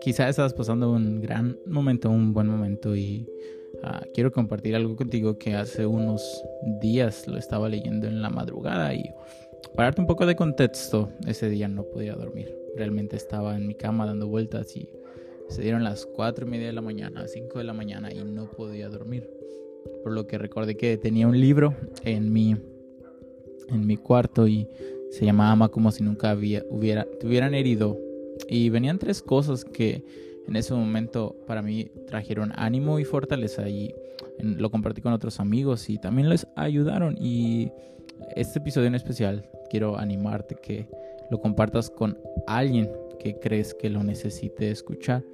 Quizás estás pasando un gran momento, un buen momento y uh, quiero compartir algo contigo que hace unos días lo estaba leyendo en la madrugada y para darte un poco de contexto, ese día no podía dormir. Realmente estaba en mi cama dando vueltas y se dieron las 4 y media de la mañana, 5 de la mañana y no podía dormir. Por lo que recordé que tenía un libro en mi, en mi cuarto y se llamaba Ama como si nunca hubiera, te hubieran herido. Y venían tres cosas que en ese momento para mí trajeron ánimo y fortaleza y lo compartí con otros amigos y también les ayudaron. Y este episodio en especial quiero animarte que lo compartas con alguien que crees que lo necesite escuchar.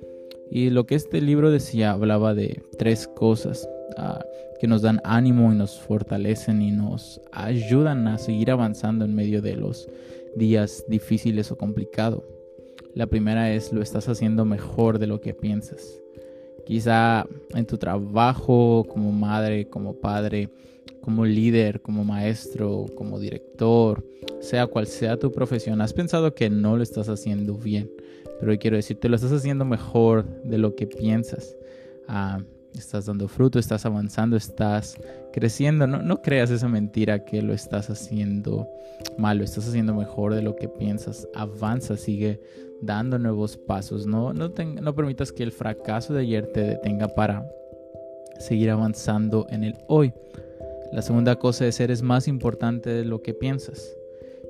Y lo que este libro decía hablaba de tres cosas ah, que nos dan ánimo y nos fortalecen y nos ayudan a seguir avanzando en medio de los días difíciles o complicados. La primera es lo estás haciendo mejor de lo que piensas. Quizá en tu trabajo como madre, como padre, como líder, como maestro, como director, sea cual sea tu profesión, has pensado que no lo estás haciendo bien. Pero hoy quiero decirte, lo estás haciendo mejor de lo que piensas. Ah, estás dando fruto, estás avanzando, estás creciendo. No, no creas esa mentira que lo estás haciendo mal, lo estás haciendo mejor de lo que piensas. Avanza, sigue dando nuevos pasos. No, no, no permitas que el fracaso de ayer te detenga para seguir avanzando en el hoy. La segunda cosa es eres más importante de lo que piensas.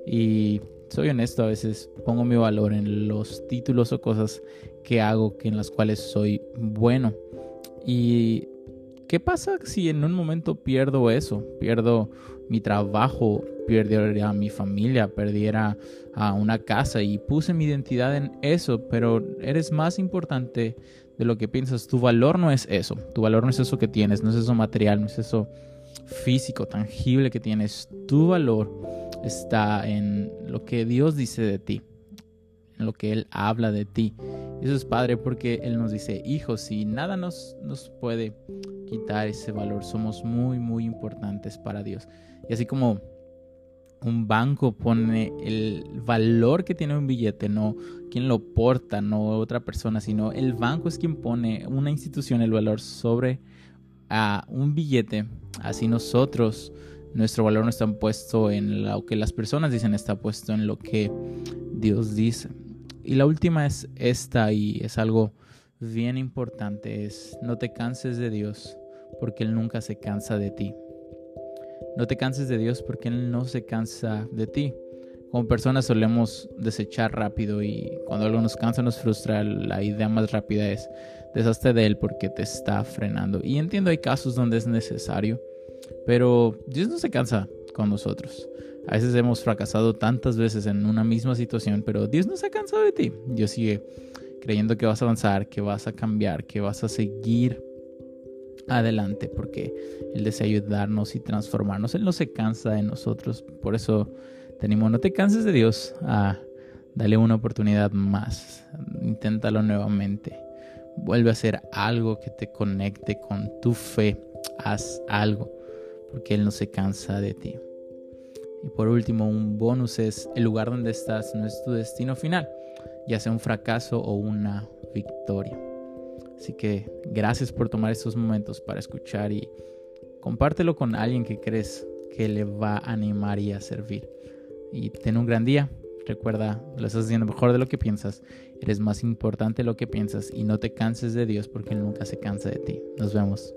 Y soy honesto, a veces pongo mi valor en los títulos o cosas que hago que en las cuales soy bueno. ¿Y qué pasa si en un momento pierdo eso? Pierdo mi trabajo, perdiera mi familia, perdiera a una casa y puse mi identidad en eso, pero eres más importante de lo que piensas. Tu valor no es eso, tu valor no es eso que tienes, no es eso material, no es eso físico, tangible que tienes. Tu valor está en lo que Dios dice de ti, lo que Él habla de ti. Eso es padre porque Él nos dice, hijos, y nada nos, nos puede quitar ese valor. Somos muy, muy importantes para Dios. Y así como un banco pone el valor que tiene un billete, no quien lo porta, no otra persona, sino el banco es quien pone una institución el valor sobre a un billete. Así nosotros, nuestro valor no está puesto en lo que las personas dicen, está puesto en lo que Dios dice. Y la última es esta y es algo bien importante, es no te canses de Dios porque Él nunca se cansa de ti. No te canses de Dios porque Él no se cansa de ti. Como personas solemos desechar rápido y cuando algo nos cansa, nos frustra, la idea más rápida es deshazte de Él porque te está frenando. Y entiendo, hay casos donde es necesario, pero Dios no se cansa con nosotros. A veces hemos fracasado tantas veces en una misma situación, pero Dios no se ha cansado de ti. Dios sigue creyendo que vas a avanzar, que vas a cambiar, que vas a seguir adelante porque Él desea ayudarnos y transformarnos. Él no se cansa de nosotros. Por eso tenemos, no te canses de Dios. Dale una oportunidad más. Inténtalo nuevamente. Vuelve a hacer algo que te conecte con tu fe. Haz algo porque Él no se cansa de ti. Y por último, un bonus es el lugar donde estás no es tu destino final, ya sea un fracaso o una victoria. Así que gracias por tomar estos momentos para escuchar y compártelo con alguien que crees que le va a animar y a servir. Y ten un gran día. Recuerda, lo estás haciendo mejor de lo que piensas. Eres más importante de lo que piensas y no te canses de Dios porque Él nunca se cansa de ti. Nos vemos.